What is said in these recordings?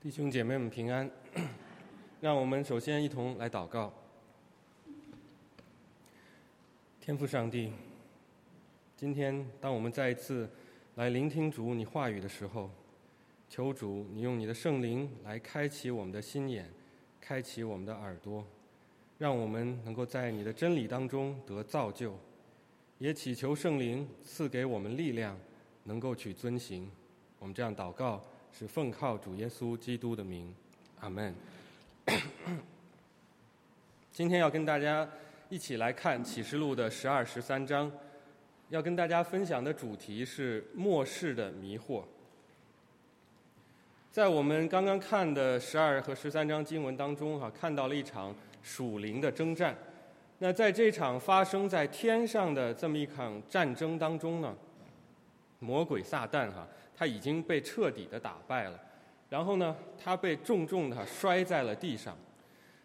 弟兄姐妹们平安，让我们首先一同来祷告。天父上帝，今天当我们再一次来聆听主你话语的时候，求主你用你的圣灵来开启我们的心眼，开启我们的耳朵，让我们能够在你的真理当中得造就，也祈求圣灵赐给我们力量，能够去遵行。我们这样祷告。是奉靠主耶稣基督的名，阿门。今天要跟大家一起来看启示录的十二、十三章，要跟大家分享的主题是末世的迷惑。在我们刚刚看的十二和十三章经文当中，哈，看到了一场属灵的征战。那在这场发生在天上的这么一场战争当中呢，魔鬼撒旦哈。他已经被彻底的打败了，然后呢，他被重重的摔在了地上。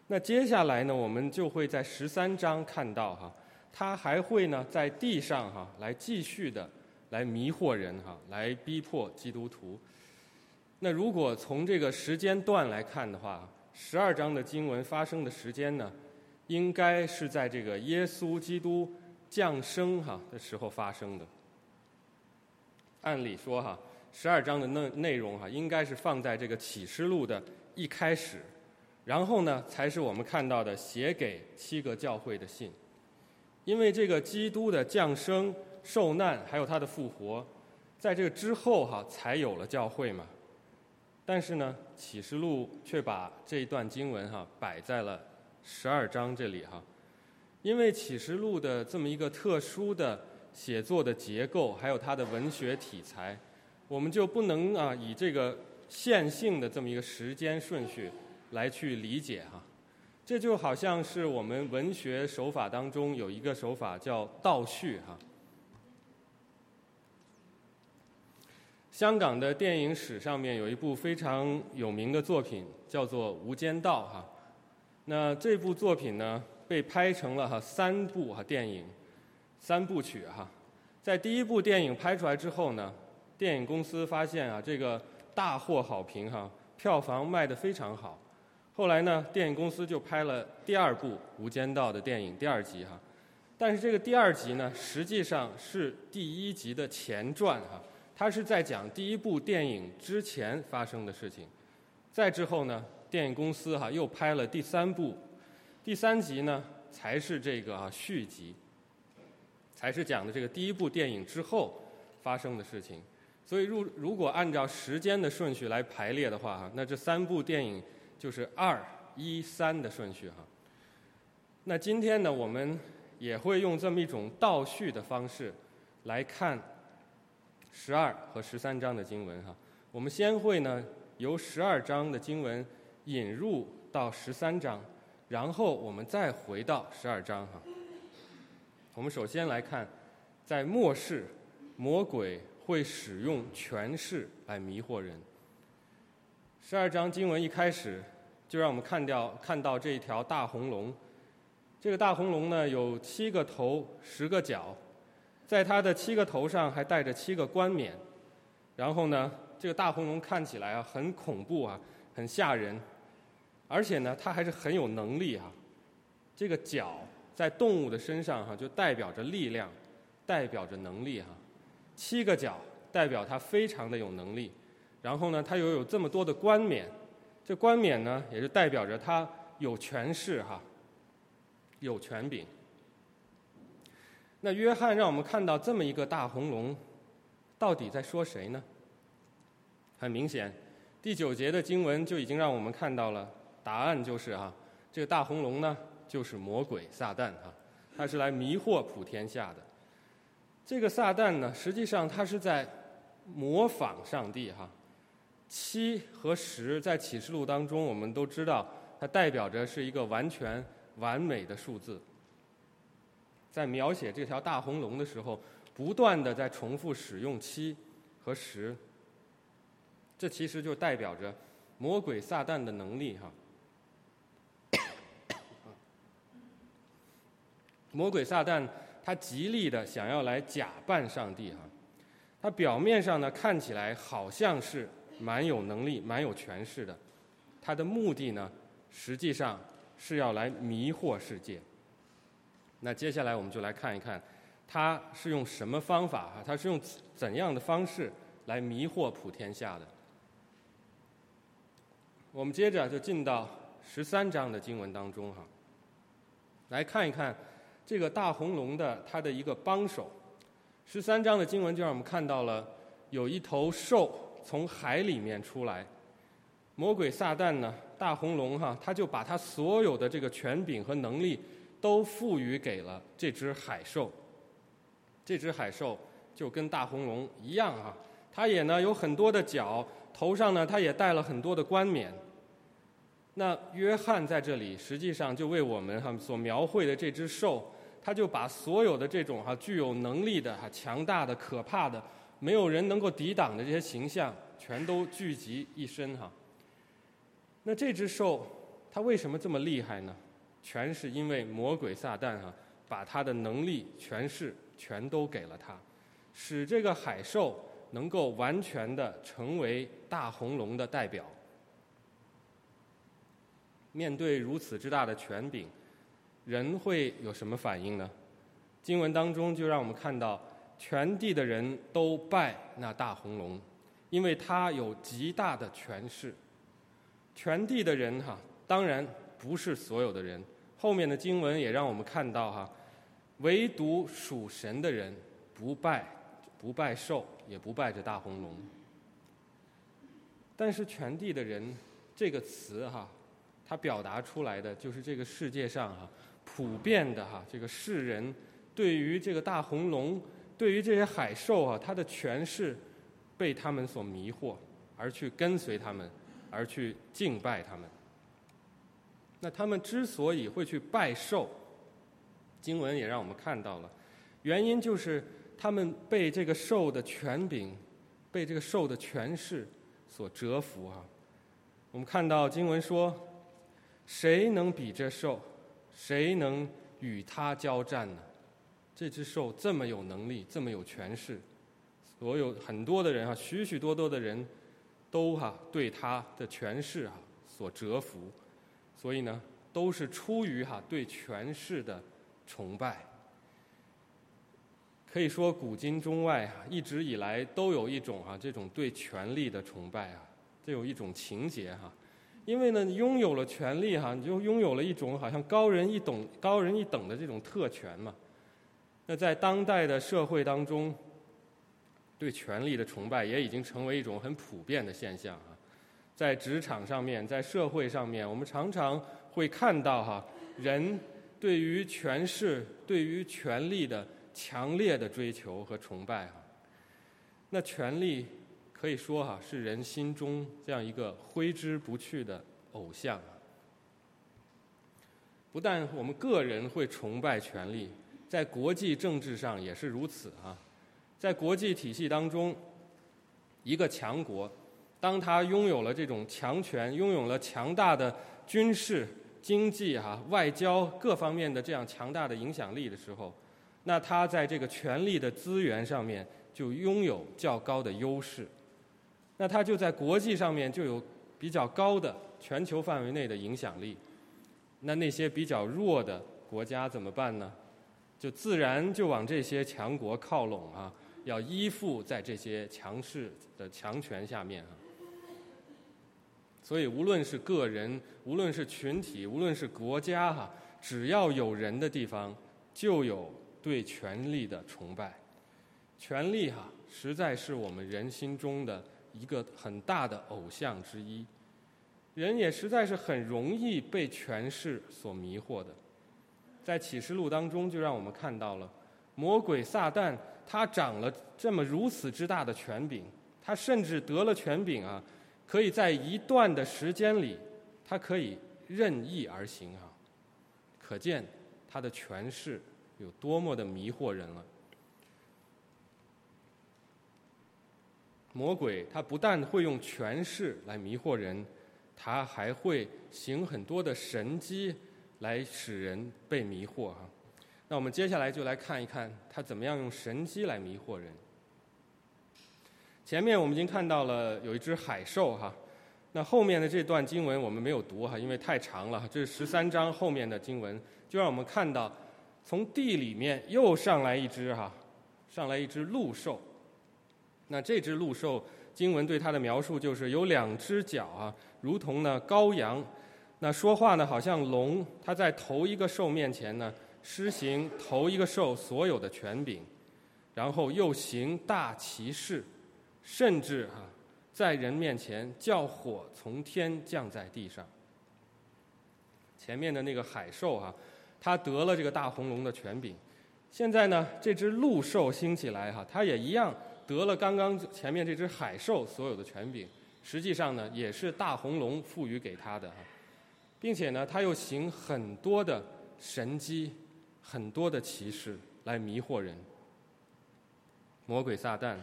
那接下来呢，我们就会在十三章看到哈，他还会呢在地上哈来继续的来迷惑人哈，来逼迫基督徒。那如果从这个时间段来看的话，十二章的经文发生的时间呢，应该是在这个耶稣基督降生哈的时候发生的。按理说哈。十二章的内内容哈，应该是放在这个启示录的一开始，然后呢，才是我们看到的写给七个教会的信。因为这个基督的降生、受难，还有他的复活，在这个之后哈，才有了教会嘛。但是呢，启示录却把这一段经文哈摆在了十二章这里哈，因为启示录的这么一个特殊的写作的结构，还有它的文学题材。我们就不能啊以这个线性的这么一个时间顺序来去理解哈，这就好像是我们文学手法当中有一个手法叫倒叙哈。香港的电影史上面有一部非常有名的作品叫做《无间道》哈，那这部作品呢被拍成了哈三部哈电影三部曲哈，在第一部电影拍出来之后呢。电影公司发现啊，这个大获好评哈，票房卖得非常好。后来呢，电影公司就拍了第二部《无间道》的电影第二集哈。但是这个第二集呢，实际上是第一集的前传哈，它是在讲第一部电影之前发生的事情。再之后呢，电影公司哈又拍了第三部，第三集呢才是这个啊续集，才是讲的这个第一部电影之后发生的事情。所以，如如果按照时间的顺序来排列的话，哈，那这三部电影就是二一三的顺序，哈。那今天呢，我们也会用这么一种倒叙的方式来看十二和十三章的经文，哈。我们先会呢由十二章的经文引入到十三章，然后我们再回到十二章，哈。我们首先来看，在末世，魔鬼。会使用权势来迷惑人。十二章经文一开始就让我们看掉看到这一条大红龙，这个大红龙呢有七个头十个角，在它的七个头上还带着七个冠冕，然后呢这个大红龙看起来啊很恐怖啊很吓人，而且呢它还是很有能力啊。这个角在动物的身上哈就代表着力量，代表着能力哈。七个角代表他非常的有能力，然后呢，他又有这么多的冠冕，这冠冕呢，也就代表着他有权势哈，有权柄。那约翰让我们看到这么一个大红龙，到底在说谁呢？很明显，第九节的经文就已经让我们看到了答案，就是哈，这个大红龙呢，就是魔鬼撒旦哈，他是来迷惑普天下的。这个撒旦呢，实际上他是在模仿上帝哈。七和十在启示录当中，我们都知道它代表着是一个完全完美的数字。在描写这条大红龙的时候，不断的在重复使用七和十，这其实就代表着魔鬼撒旦的能力哈。魔鬼撒旦。他极力的想要来假扮上帝哈，他表面上呢看起来好像是蛮有能力、蛮有权势的。他的目的呢，实际上是要来迷惑世界。那接下来我们就来看一看，他是用什么方法啊？他是用怎样的方式来迷惑普天下的？我们接着就进到十三章的经文当中哈，来看一看这个大红龙的它的一个帮手。十三章的经文就让我们看到了有一头兽从海里面出来，魔鬼撒旦呢，大红龙哈，他就把他所有的这个权柄和能力都赋予给了这只海兽。这只海兽就跟大红龙一样哈，它也呢有很多的角，头上呢它也戴了很多的冠冕。那约翰在这里实际上就为我们哈所描绘的这只兽。他就把所有的这种哈具有能力的哈强大的可怕的没有人能够抵挡的这些形象，全都聚集一身哈。那这只兽它为什么这么厉害呢？全是因为魔鬼撒旦哈把他的能力、权势全都给了他，使这个海兽能够完全的成为大红龙的代表。面对如此之大的权柄。人会有什么反应呢？经文当中就让我们看到，全地的人都拜那大红龙，因为他有极大的权势。全地的人哈，当然不是所有的人。后面的经文也让我们看到哈，唯独属神的人不拜，不拜兽，也不拜这大红龙。但是全地的人这个词哈，它表达出来的就是这个世界上哈。普遍的哈，这个世人对于这个大红龙，对于这些海兽啊，它的权势被他们所迷惑，而去跟随他们，而去敬拜他们。那他们之所以会去拜兽，经文也让我们看到了，原因就是他们被这个兽的权柄，被这个兽的权势所折服啊。我们看到经文说，谁能比这兽？谁能与他交战呢？这只兽这么有能力，这么有权势，所有很多的人啊，许许多多的人都哈对他的权势啊所折服，所以呢，都是出于哈对权势的崇拜。可以说，古今中外啊，一直以来都有一种啊这种对权力的崇拜啊，这有一种情节哈。因为呢，你拥有了权力哈，你就拥有了一种好像高人一等、高人一等的这种特权嘛。那在当代的社会当中，对权力的崇拜也已经成为一种很普遍的现象啊。在职场上面，在社会上面，我们常常会看到哈，人对于权势、对于权力的强烈的追求和崇拜哈。那权力。可以说哈，是人心中这样一个挥之不去的偶像。不但我们个人会崇拜权力，在国际政治上也是如此哈。在国际体系当中，一个强国，当他拥有了这种强权，拥有了强大的军事、经济、哈外交各方面的这样强大的影响力的时候，那他在这个权力的资源上面就拥有较高的优势。那他就在国际上面就有比较高的全球范围内的影响力。那那些比较弱的国家怎么办呢？就自然就往这些强国靠拢啊，要依附在这些强势的强权下面啊。所以无论是个人，无论是群体，无论是国家哈，只要有人的地方，就有对权力的崇拜。权力哈，实在是我们人心中的。一个很大的偶像之一，人也实在是很容易被权势所迷惑的。在启示录当中，就让我们看到了魔鬼撒旦，他掌了这么如此之大的权柄，他甚至得了权柄啊，可以在一段的时间里，他可以任意而行啊，可见他的权势有多么的迷惑人了。魔鬼他不但会用权势来迷惑人，他还会行很多的神机来使人被迷惑哈。那我们接下来就来看一看他怎么样用神机来迷惑人。前面我们已经看到了有一只海兽哈，那后面的这段经文我们没有读哈，因为太长了。这是十三章后面的经文，就让我们看到从地里面又上来一只哈，上来一只鹿兽。那这只鹿兽，经文对它的描述就是有两只脚啊，如同呢羔羊，那说话呢好像龙。它在头一个兽面前呢，施行头一个兽所有的权柄，然后又行大骑士。甚至哈，在人面前叫火从天降在地上。前面的那个海兽哈，它得了这个大红龙的权柄。现在呢，这只鹿兽兴起来哈，它也一样得了刚刚前面这只海兽所有的权柄。实际上呢，也是大红龙赋予给他的哈，并且呢，他又行很多的神迹，很多的奇事来迷惑人。魔鬼撒旦。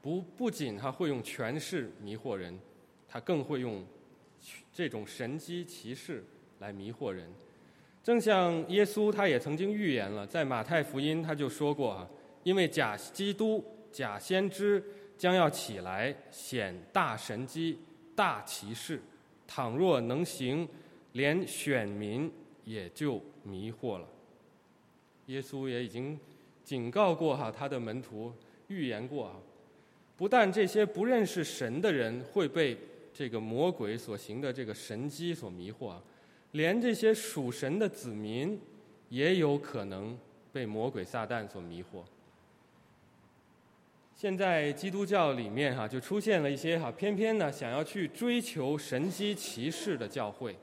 不，不仅他会用权势迷惑人，他更会用这种神机骑士来迷惑人。正像耶稣，他也曾经预言了，在马太福音他就说过啊，因为假基督、假先知将要起来显大神机、大骑士，倘若能行，连选民也就迷惑了。耶稣也已经警告过哈他的门徒，预言过啊。不但这些不认识神的人会被这个魔鬼所行的这个神机所迷惑啊，连这些属神的子民也有可能被魔鬼撒旦所迷惑。现在基督教里面哈就出现了一些哈偏偏呢想要去追求神机骑士的教会，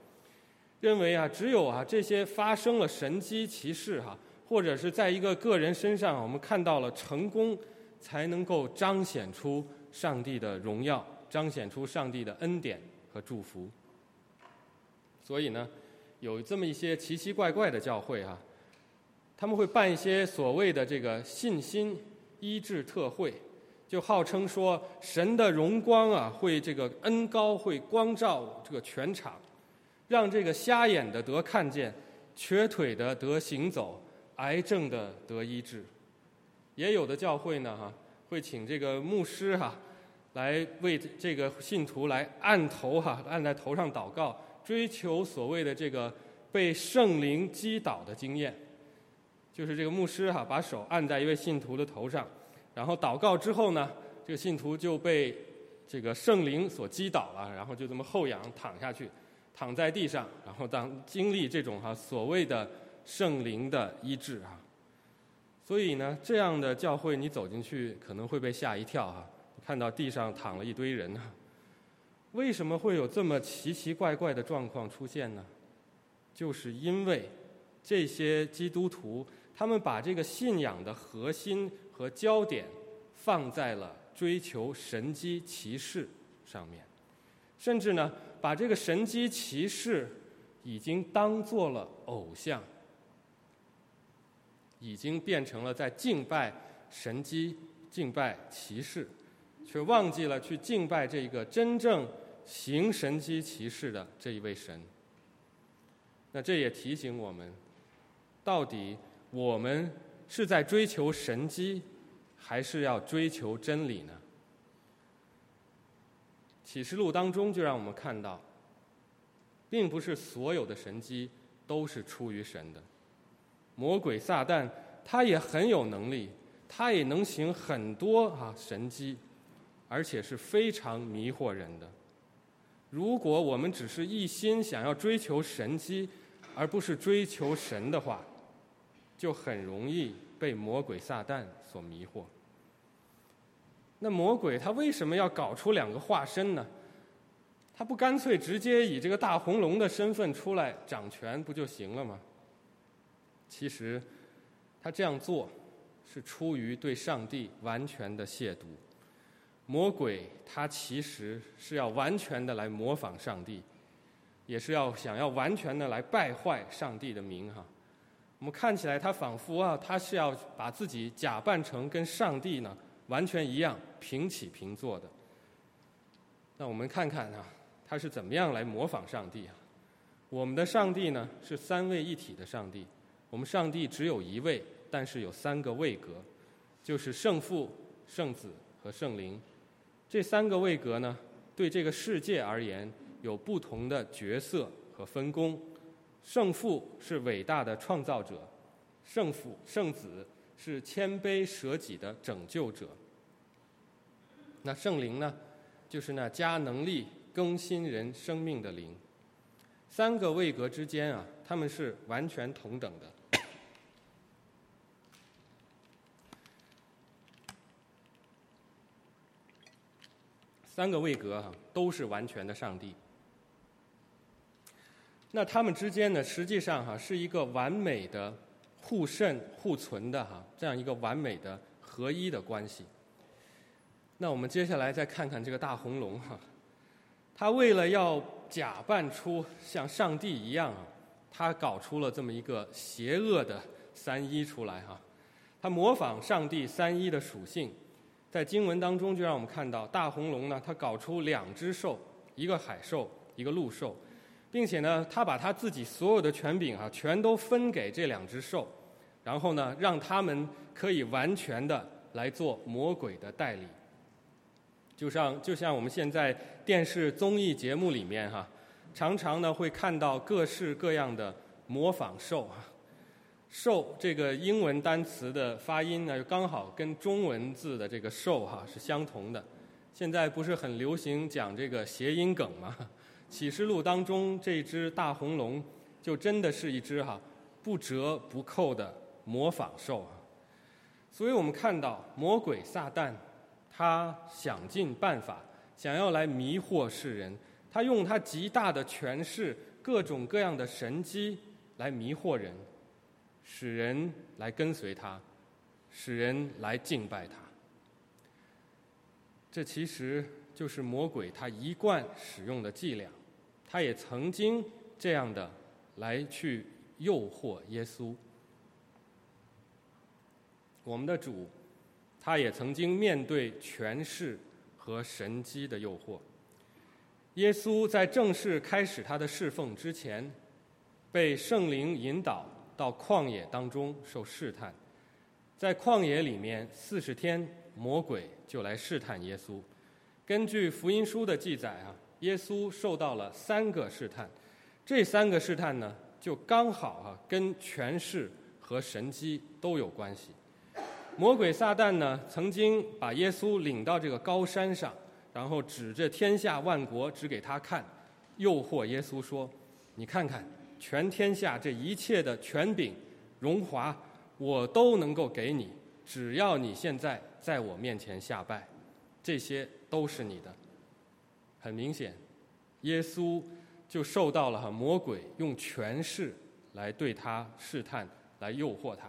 认为啊只有啊这些发生了神机骑士哈，或者是在一个个人身上我们看到了成功。才能够彰显出上帝的荣耀，彰显出上帝的恩典和祝福。所以呢，有这么一些奇奇怪怪的教会哈，他们会办一些所谓的这个信心医治特会，就号称说神的荣光啊会这个恩高会光照这个全场，让这个瞎眼的得看见，瘸腿的得行走，癌症的得医治。也有的教会呢，哈，会请这个牧师哈，来为这个信徒来按头哈，按在头上祷告，追求所谓的这个被圣灵击倒的经验。就是这个牧师哈，把手按在一位信徒的头上，然后祷告之后呢，这个信徒就被这个圣灵所击倒了，然后就这么后仰躺下去，躺在地上，然后当经历这种哈所谓的圣灵的医治啊。所以呢，这样的教会你走进去可能会被吓一跳哈，看到地上躺了一堆人呢。为什么会有这么奇奇怪怪的状况出现呢？就是因为这些基督徒他们把这个信仰的核心和焦点放在了追求神机骑士上面，甚至呢，把这个神机骑士已经当做了偶像。已经变成了在敬拜神机、敬拜骑士，却忘记了去敬拜这个真正行神机骑士的这一位神。那这也提醒我们，到底我们是在追求神机，还是要追求真理呢？启示录当中就让我们看到，并不是所有的神机都是出于神的。魔鬼撒旦，他也很有能力，他也能行很多啊神迹，而且是非常迷惑人的。如果我们只是一心想要追求神迹，而不是追求神的话，就很容易被魔鬼撒旦所迷惑。那魔鬼他为什么要搞出两个化身呢？他不干脆直接以这个大红龙的身份出来掌权不就行了吗？其实，他这样做是出于对上帝完全的亵渎。魔鬼他其实是要完全的来模仿上帝，也是要想要完全的来败坏上帝的名哈。我们看起来他仿佛啊，他是要把自己假扮成跟上帝呢完全一样平起平坐的。那我们看看啊，他是怎么样来模仿上帝啊？我们的上帝呢是三位一体的上帝。我们上帝只有一位，但是有三个位格，就是圣父、圣子和圣灵。这三个位格呢，对这个世界而言有不同的角色和分工。圣父是伟大的创造者，圣父、圣子是谦卑舍己的拯救者。那圣灵呢，就是那加能力更新人生命的灵。三个位格之间啊，他们是完全同等的。三个位格哈都是完全的上帝。那他们之间呢，实际上哈是一个完美的互渗互存的哈这样一个完美的合一的关系。那我们接下来再看看这个大红龙哈，他为了要假扮出像上帝一样啊，他搞出了这么一个邪恶的三一出来哈，他模仿上帝三一的属性，在经文当中就让我们看到大红龙呢，他搞出两只兽，一个海兽，一个陆兽。并且呢，他把他自己所有的权柄啊，全都分给这两只兽，然后呢，让他们可以完全的来做魔鬼的代理。就像就像我们现在电视综艺节目里面哈，常常呢会看到各式各样的模仿兽啊，兽这个英文单词的发音呢，刚好跟中文字的这个兽哈是相同的。现在不是很流行讲这个谐音梗吗？启示录当中这只大红龙，就真的是一只哈不折不扣的模仿兽啊。所以我们看到魔鬼撒旦，他想尽办法想要来迷惑世人，他用他极大的权势、各种各样的神机来迷惑人，使人来跟随他，使人来敬拜他。这其实就是魔鬼他一贯使用的伎俩。他也曾经这样的来去诱惑耶稣。我们的主，他也曾经面对权势和神机的诱惑。耶稣在正式开始他的侍奉之前，被圣灵引导到旷野当中受试探。在旷野里面四十天，魔鬼就来试探耶稣。根据福音书的记载啊。耶稣受到了三个试探，这三个试探呢，就刚好啊，跟权势和神机都有关系。魔鬼撒旦呢，曾经把耶稣领到这个高山上，然后指着天下万国指给他看，诱惑耶稣说：“你看看，全天下这一切的权柄、荣华，我都能够给你，只要你现在在我面前下拜，这些都是你的。”很明显，耶稣就受到了魔鬼用权势来对他试探，来诱惑他。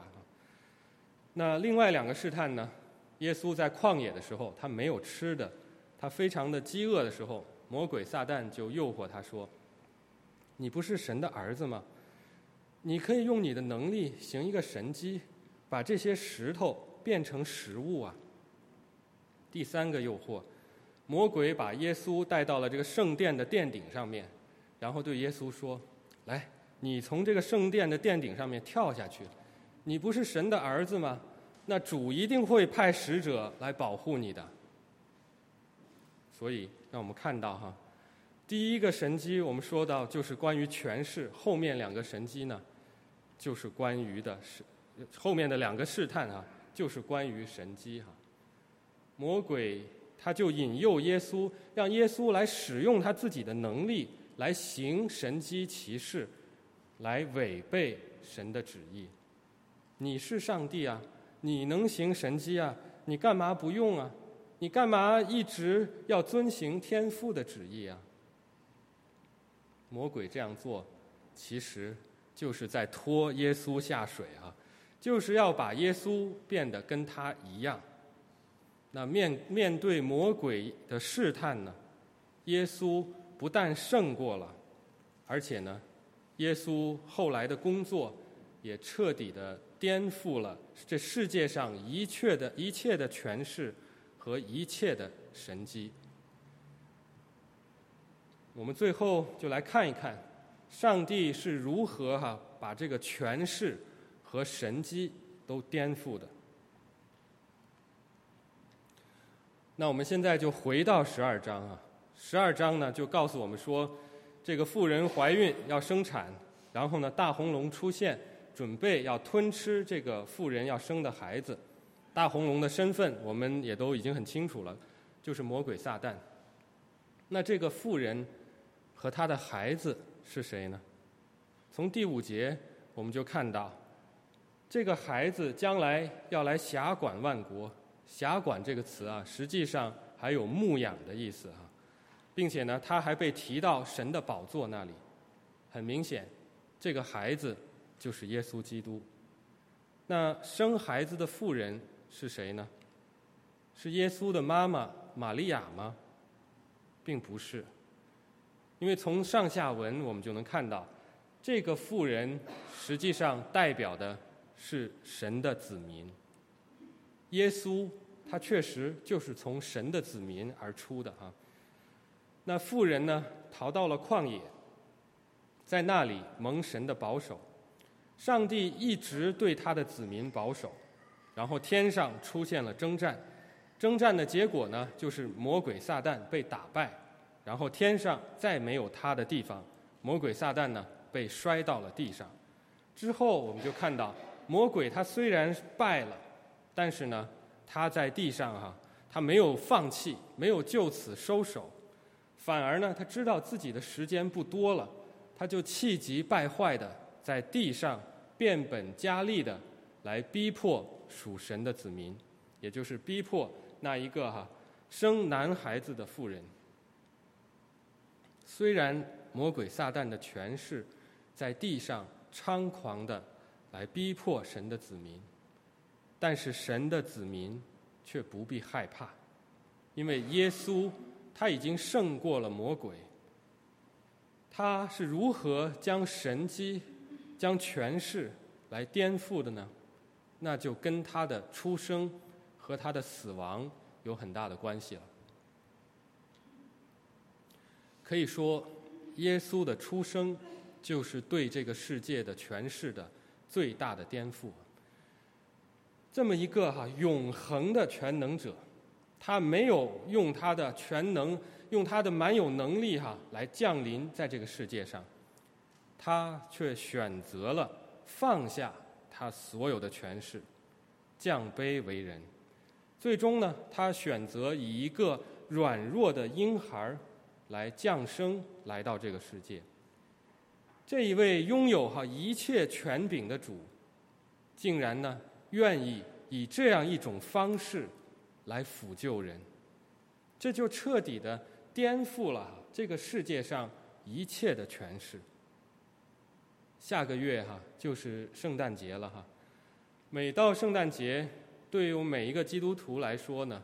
那另外两个试探呢？耶稣在旷野的时候，他没有吃的，他非常的饥饿的时候，魔鬼撒旦就诱惑他说：“你不是神的儿子吗？你可以用你的能力行一个神迹，把这些石头变成食物啊。”第三个诱惑。魔鬼把耶稣带到了这个圣殿的殿顶上面，然后对耶稣说：“来，你从这个圣殿的殿顶上面跳下去。你不是神的儿子吗？那主一定会派使者来保护你的。”所以，让我们看到哈，第一个神机我们说到就是关于权势，后面两个神机呢，就是关于的是后面的两个试探哈，就是关于神机哈，魔鬼。他就引诱耶稣，让耶稣来使用他自己的能力来行神机骑士，来违背神的旨意。你是上帝啊，你能行神机啊，你干嘛不用啊？你干嘛一直要遵行天父的旨意啊？魔鬼这样做，其实就是在拖耶稣下水啊，就是要把耶稣变得跟他一样。那面面对魔鬼的试探呢，耶稣不但胜过了，而且呢，耶稣后来的工作也彻底的颠覆了这世界上一切的一切的权势和一切的神机。我们最后就来看一看，上帝是如何哈把这个权势和神机都颠覆的。那我们现在就回到十二章啊，十二章呢就告诉我们说，这个妇人怀孕要生产，然后呢大红龙出现，准备要吞吃这个妇人要生的孩子。大红龙的身份我们也都已经很清楚了，就是魔鬼撒旦。那这个妇人和她的孩子是谁呢？从第五节我们就看到，这个孩子将来要来辖管万国。辖管这个词啊，实际上还有牧养的意思哈，并且呢，他还被提到神的宝座那里。很明显，这个孩子就是耶稣基督。那生孩子的妇人是谁呢？是耶稣的妈妈玛利亚吗？并不是，因为从上下文我们就能看到，这个妇人实际上代表的是神的子民。耶稣。他确实就是从神的子民而出的啊。那富人呢，逃到了旷野，在那里蒙神的保守。上帝一直对他的子民保守，然后天上出现了征战，征战的结果呢，就是魔鬼撒旦被打败，然后天上再没有他的地方，魔鬼撒旦呢被摔到了地上。之后我们就看到，魔鬼他虽然败了，但是呢。他在地上哈，他没有放弃，没有就此收手，反而呢，他知道自己的时间不多了，他就气急败坏的在地上变本加厉的来逼迫属神的子民，也就是逼迫那一个哈生男孩子的妇人。虽然魔鬼撒旦的权势在地上猖狂的来逼迫神的子民。但是神的子民却不必害怕，因为耶稣他已经胜过了魔鬼。他是如何将神机、将权势来颠覆的呢？那就跟他的出生和他的死亡有很大的关系了。可以说，耶稣的出生就是对这个世界的权势的最大的颠覆。这么一个哈永恒的全能者，他没有用他的全能，用他的蛮有能力哈来降临在这个世界上，他却选择了放下他所有的权势，降卑为人，最终呢，他选择以一个软弱的婴孩来降生来到这个世界。这一位拥有哈一切权柄的主，竟然呢？愿意以这样一种方式来抚救人，这就彻底的颠覆了这个世界上一切的诠释。下个月哈就是圣诞节了哈，每到圣诞节，对于每一个基督徒来说呢，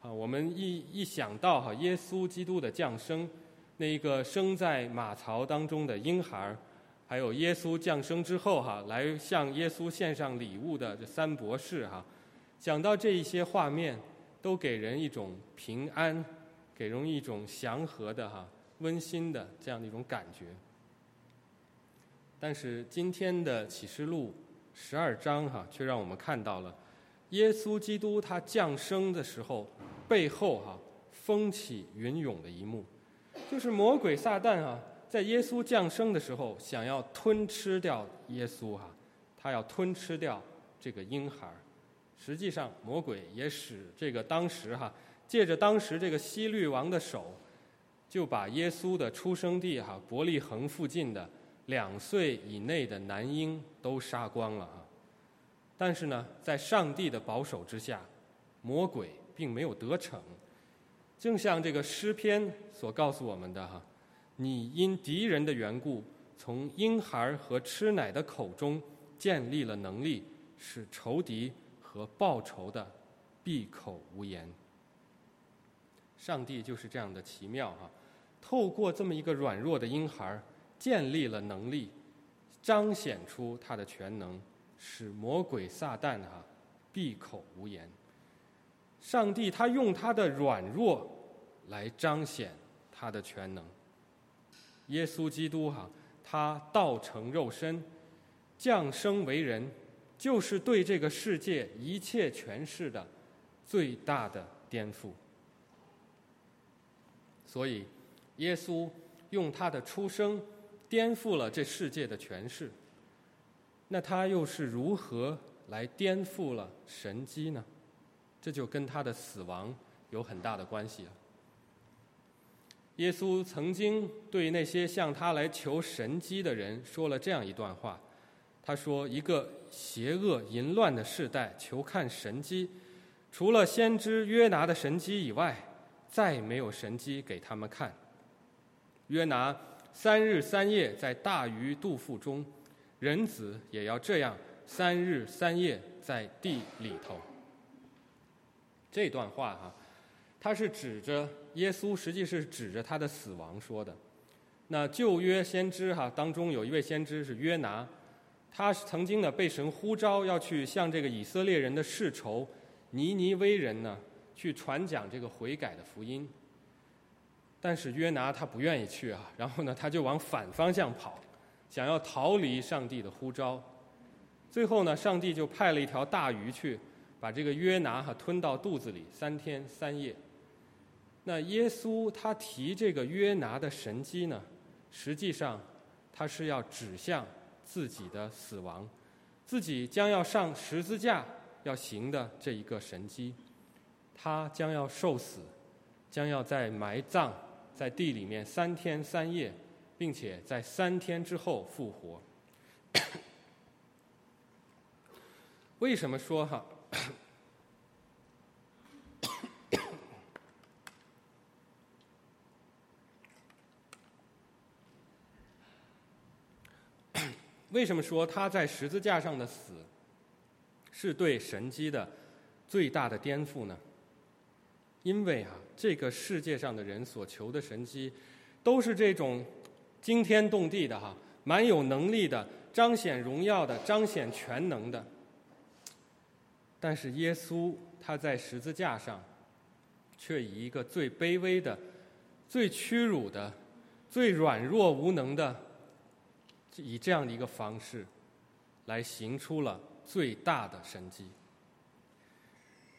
啊，我们一一想到哈耶稣基督的降生，那一个生在马槽当中的婴孩儿。还有耶稣降生之后哈，来向耶稣献上礼物的这三博士哈，讲到这一些画面，都给人一种平安，给人一种祥和的哈、温馨的这样的一种感觉。但是今天的启示录十二章哈，却让我们看到了耶稣基督他降生的时候背后哈风起云涌的一幕，就是魔鬼撒旦啊。在耶稣降生的时候，想要吞吃掉耶稣哈，他要吞吃掉这个婴孩实际上，魔鬼也使这个当时哈，借着当时这个希律王的手，就把耶稣的出生地哈伯利恒附近的两岁以内的男婴都杀光了哈。但是呢，在上帝的保守之下，魔鬼并没有得逞。正像这个诗篇所告诉我们的哈。你因敌人的缘故，从婴孩和吃奶的口中建立了能力，使仇敌和报仇的闭口无言。上帝就是这样的奇妙哈，透过这么一个软弱的婴孩，建立了能力，彰显出他的全能，使魔鬼撒旦哈闭口无言。上帝他用他的软弱来彰显他的全能。耶稣基督哈，他道成肉身，降生为人，就是对这个世界一切权势的最大的颠覆。所以，耶稣用他的出生颠覆了这世界的权势。那他又是如何来颠覆了神机呢？这就跟他的死亡有很大的关系了。耶稣曾经对那些向他来求神机的人说了这样一段话，他说：“一个邪恶淫乱的世代求看神机，除了先知约拿的神机以外，再没有神机给他们看。约拿三日三夜在大鱼肚腹中，人子也要这样三日三夜在地里头。”这段话哈。他是指着耶稣，实际是指着他的死亡说的。那旧约先知哈当中有一位先知是约拿，他曾经呢被神呼召要去向这个以色列人的世仇尼尼微人呢去传讲这个悔改的福音。但是约拿他不愿意去啊，然后呢他就往反方向跑，想要逃离上帝的呼召。最后呢，上帝就派了一条大鱼去把这个约拿哈吞到肚子里三天三夜。那耶稣他提这个约拿的神迹呢，实际上他是要指向自己的死亡，自己将要上十字架要行的这一个神迹，他将要受死，将要在埋葬在地里面三天三夜，并且在三天之后复活。为什么说哈？为什么说他在十字架上的死是对神机的最大的颠覆呢？因为啊，这个世界上的人所求的神机，都是这种惊天动地的哈，蛮有能力的，彰显荣耀的，彰显全能的。但是耶稣他在十字架上，却以一个最卑微的、最屈辱的、最软弱无能的。以这样的一个方式，来行出了最大的神迹。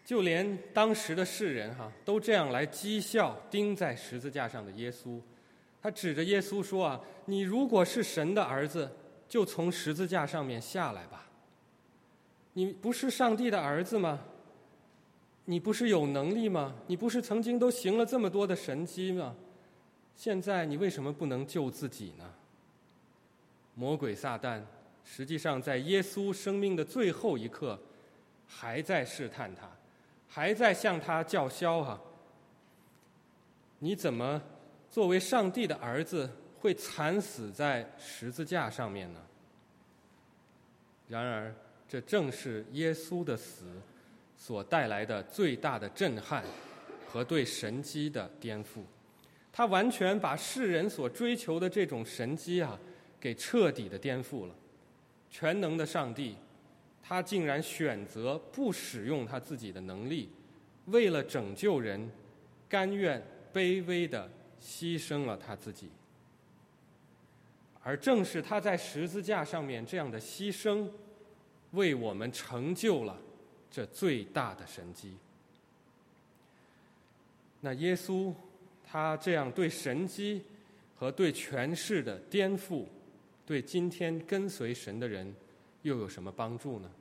就连当时的世人哈，都这样来讥笑钉在十字架上的耶稣。他指着耶稣说：“啊，你如果是神的儿子，就从十字架上面下来吧。你不是上帝的儿子吗？你不是有能力吗？你不是曾经都行了这么多的神迹吗？现在你为什么不能救自己呢？”魔鬼撒旦，实际上在耶稣生命的最后一刻，还在试探他，还在向他叫嚣哈。你怎么作为上帝的儿子会惨死在十字架上面呢？然而，这正是耶稣的死所带来的最大的震撼和对神机的颠覆。他完全把世人所追求的这种神机啊。给彻底的颠覆了，全能的上帝，他竟然选择不使用他自己的能力，为了拯救人，甘愿卑微的牺牲了他自己。而正是他在十字架上面这样的牺牲，为我们成就了这最大的神迹。那耶稣他这样对神迹和对权势的颠覆。对今天跟随神的人，又有什么帮助呢？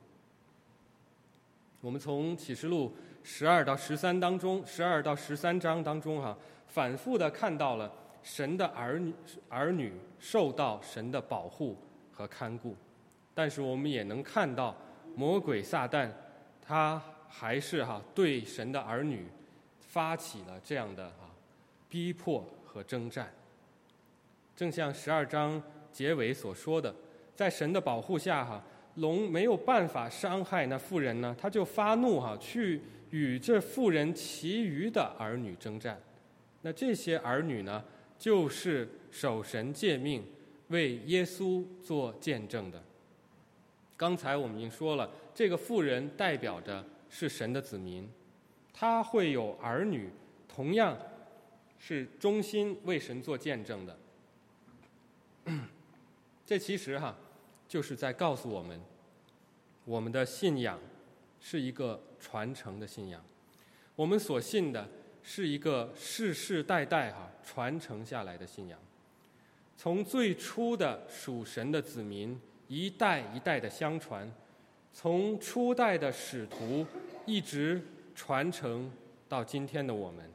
我们从启示录十二到十三当中，十二到十三章当中，哈，反复的看到了神的儿女儿女受到神的保护和看顾，但是我们也能看到魔鬼撒旦，他还是哈对神的儿女发起了这样的哈逼迫和征战，正像十二章。结尾所说的，在神的保护下，哈龙没有办法伤害那妇人呢，他就发怒哈，去与这妇人其余的儿女征战。那这些儿女呢，就是守神诫命、为耶稣做见证的。刚才我们已经说了，这个妇人代表着是神的子民，他会有儿女，同样是忠心为神做见证的。这其实哈，就是在告诉我们，我们的信仰是一个传承的信仰。我们所信的是一个世世代代哈传承下来的信仰，从最初的属神的子民一代一代的相传，从初代的使徒一直传承到今天的我们。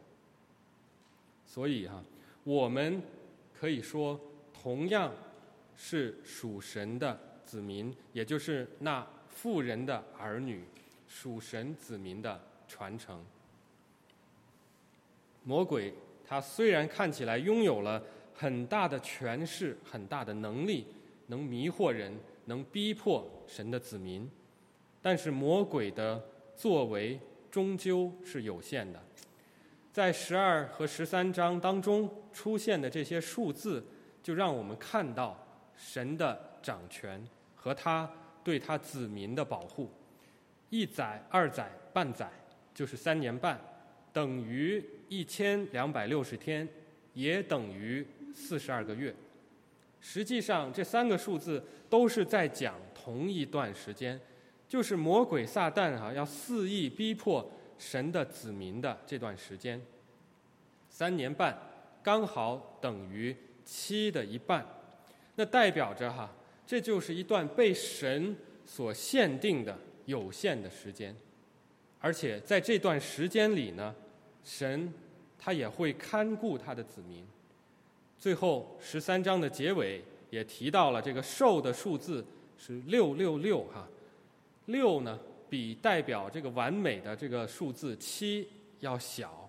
所以哈，我们可以说同样是属神的子民，也就是那富人的儿女，属神子民的传承。魔鬼他虽然看起来拥有了很大的权势、很大的能力，能迷惑人、能逼迫神的子民，但是魔鬼的作为终究是有限的。在十二和十三章当中出现的这些数字，就让我们看到神的掌权和他对他子民的保护。一载、二载、半载，就是三年半，等于。一千两百六十天，也等于四十二个月。实际上，这三个数字都是在讲同一段时间，就是魔鬼撒旦哈要肆意逼迫神的子民的这段时间。三年半刚好等于七的一半，那代表着哈，这就是一段被神所限定的有限的时间，而且在这段时间里呢，神。他也会看顾他的子民。最后十三章的结尾也提到了这个寿的数字是六六六哈，六呢比代表这个完美的这个数字七要小，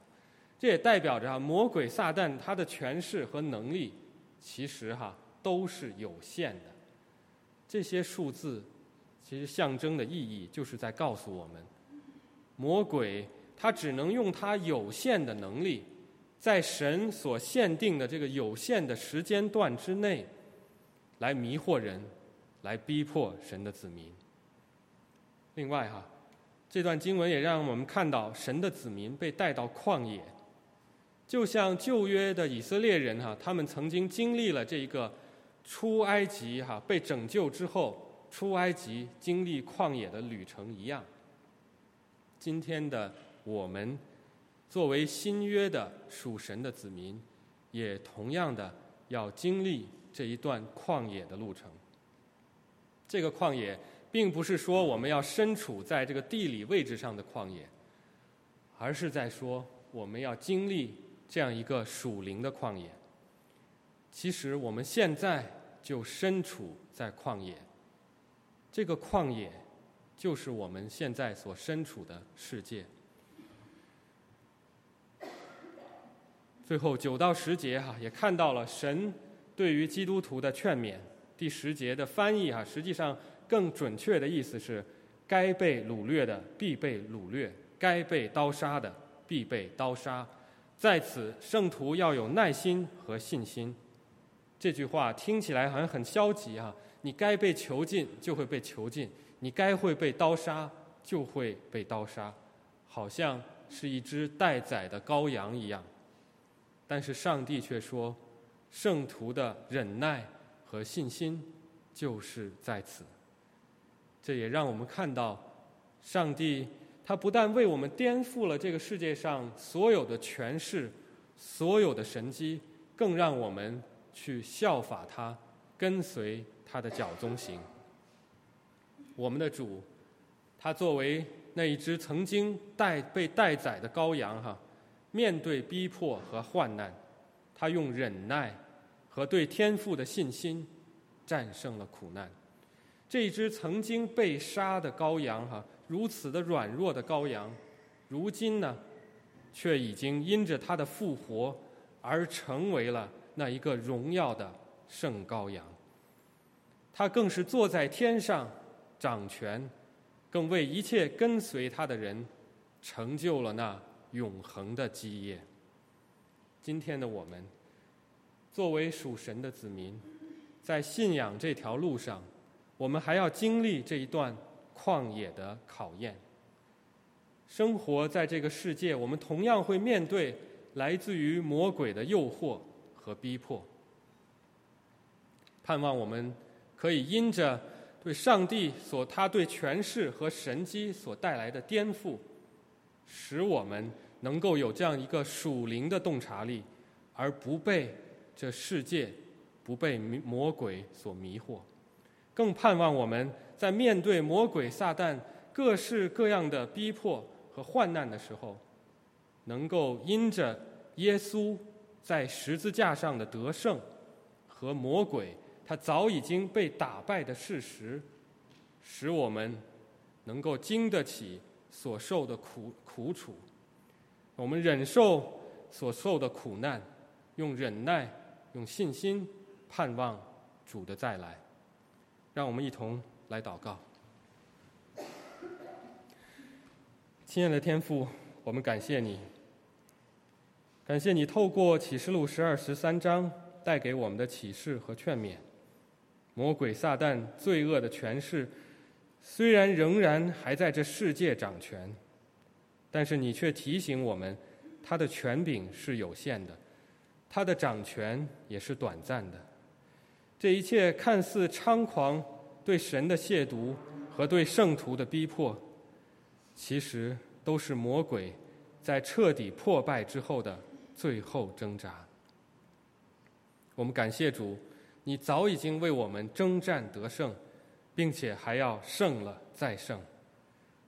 这也代表着魔鬼撒旦他的权势和能力其实哈都是有限的。这些数字其实象征的意义就是在告诉我们，魔鬼。他只能用他有限的能力，在神所限定的这个有限的时间段之内，来迷惑人，来逼迫神的子民。另外哈，这段经文也让我们看到神的子民被带到旷野，就像旧约的以色列人哈，他们曾经经历了这一个出埃及哈被拯救之后出埃及经历旷野的旅程一样。今天的。我们作为新约的属神的子民，也同样的要经历这一段旷野的路程。这个旷野，并不是说我们要身处在这个地理位置上的旷野，而是在说我们要经历这样一个属灵的旷野。其实我们现在就身处在旷野，这个旷野就是我们现在所身处的世界。最后九到十节哈，也看到了神对于基督徒的劝勉。第十节的翻译哈，实际上更准确的意思是：该被掳掠的必被掳掠，该被刀杀的必被刀杀。在此，圣徒要有耐心和信心。这句话听起来好像很消极啊，你该被囚禁就会被囚禁，你该会被刀杀就会被刀杀，好像是一只待宰的羔羊一样。但是上帝却说，圣徒的忍耐和信心就是在此。这也让我们看到，上帝他不但为我们颠覆了这个世界上所有的权势、所有的神机，更让我们去效法他，跟随他的脚踪行。我们的主，他作为那一只曾经带被待宰的羔羊，哈。面对逼迫和患难，他用忍耐和对天赋的信心战胜了苦难。这一只曾经被杀的羔羊，哈，如此的软弱的羔羊，如今呢，却已经因着他的复活而成为了那一个荣耀的圣羔羊。他更是坐在天上掌权，更为一切跟随他的人成就了那。永恒的基业。今天的我们，作为属神的子民，在信仰这条路上，我们还要经历这一段旷野的考验。生活在这个世界，我们同样会面对来自于魔鬼的诱惑和逼迫。盼望我们可以因着对上帝所他对权势和神机所带来的颠覆，使我们。能够有这样一个属灵的洞察力，而不被这世界、不被魔鬼所迷惑。更盼望我们在面对魔鬼撒旦各式各样的逼迫和患难的时候，能够因着耶稣在十字架上的得胜和魔鬼他早已经被打败的事实，使我们能够经得起所受的苦苦楚。我们忍受所受的苦难，用忍耐、用信心盼望主的再来。让我们一同来祷告。亲爱的天父，我们感谢你，感谢你透过启示录十二、十三章带给我们的启示和劝勉。魔鬼撒旦罪恶的权势，虽然仍然还在这世界掌权，但是你却提醒我们，他的权柄是有限的，他的掌权也是短暂的。这一切看似猖狂，对神的亵渎和对圣徒的逼迫，其实都是魔鬼在彻底破败之后的最后挣扎。我们感谢主，你早已经为我们征战得胜，并且还要胜了再胜。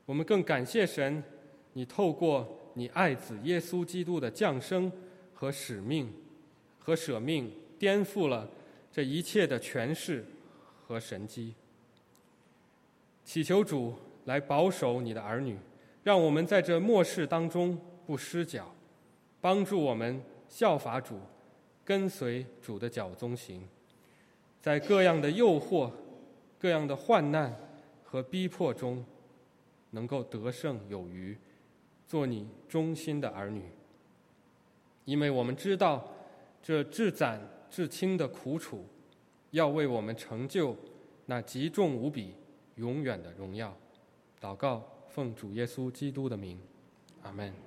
我们更感谢神，你透过你爱子耶稣基督的降生和使命和舍命，颠覆了。这一切的权势和神机，祈求主来保守你的儿女，让我们在这末世当中不失脚，帮助我们效法主，跟随主的脚踪行，在各样的诱惑、各样的患难和逼迫中，能够得胜有余，做你忠心的儿女。因为我们知道这至暂。至轻的苦楚，要为我们成就那极重无比、永远的荣耀。祷告，奉主耶稣基督的名，阿门。